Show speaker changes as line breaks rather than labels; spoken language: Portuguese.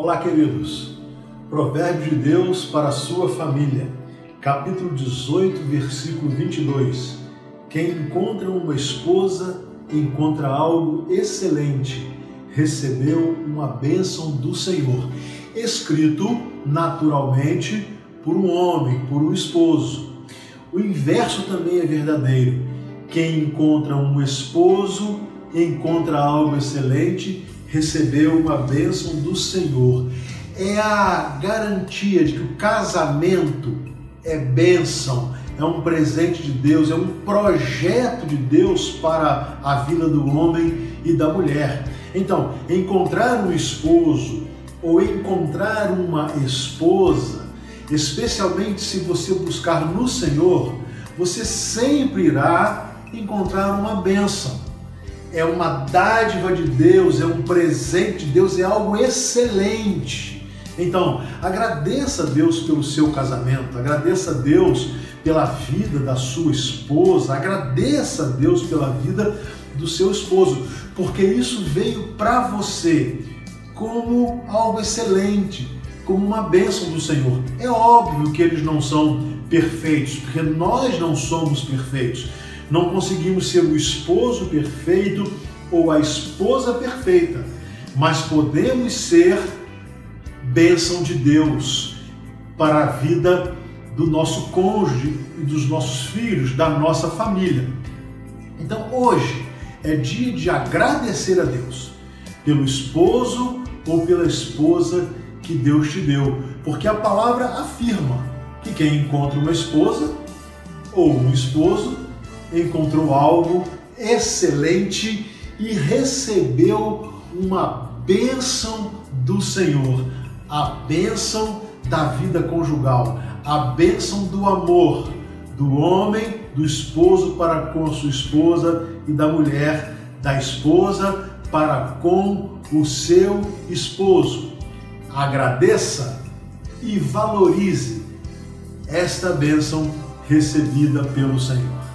Olá, queridos. Provérbio de Deus para a sua família. Capítulo 18, versículo 22. Quem encontra uma esposa encontra algo excelente. Recebeu uma bênção do Senhor. Escrito naturalmente por um homem, por um esposo. O inverso também é verdadeiro. Quem encontra um esposo encontra algo excelente, recebeu uma bênção do Senhor. É a garantia de que o casamento é bênção, é um presente de Deus, é um projeto de Deus para a vida do homem e da mulher. Então, encontrar um esposo ou encontrar uma esposa, especialmente se você buscar no Senhor, você sempre irá encontrar uma bênção é uma dádiva de Deus, é um presente de Deus, é algo excelente. Então, agradeça a Deus pelo seu casamento, agradeça a Deus pela vida da sua esposa, agradeça a Deus pela vida do seu esposo, porque isso veio para você como algo excelente, como uma bênção do Senhor. É óbvio que eles não são perfeitos, porque nós não somos perfeitos. Não conseguimos ser o esposo perfeito ou a esposa perfeita, mas podemos ser bênção de Deus para a vida do nosso cônjuge e dos nossos filhos, da nossa família. Então hoje é dia de agradecer a Deus pelo esposo ou pela esposa que Deus te deu, porque a palavra afirma que quem encontra uma esposa ou um esposo encontrou algo excelente e recebeu uma bênção do Senhor, a bênção da vida conjugal, a bênção do amor do homem, do esposo para com sua esposa e da mulher, da esposa para com o seu esposo. Agradeça e valorize esta bênção recebida pelo Senhor.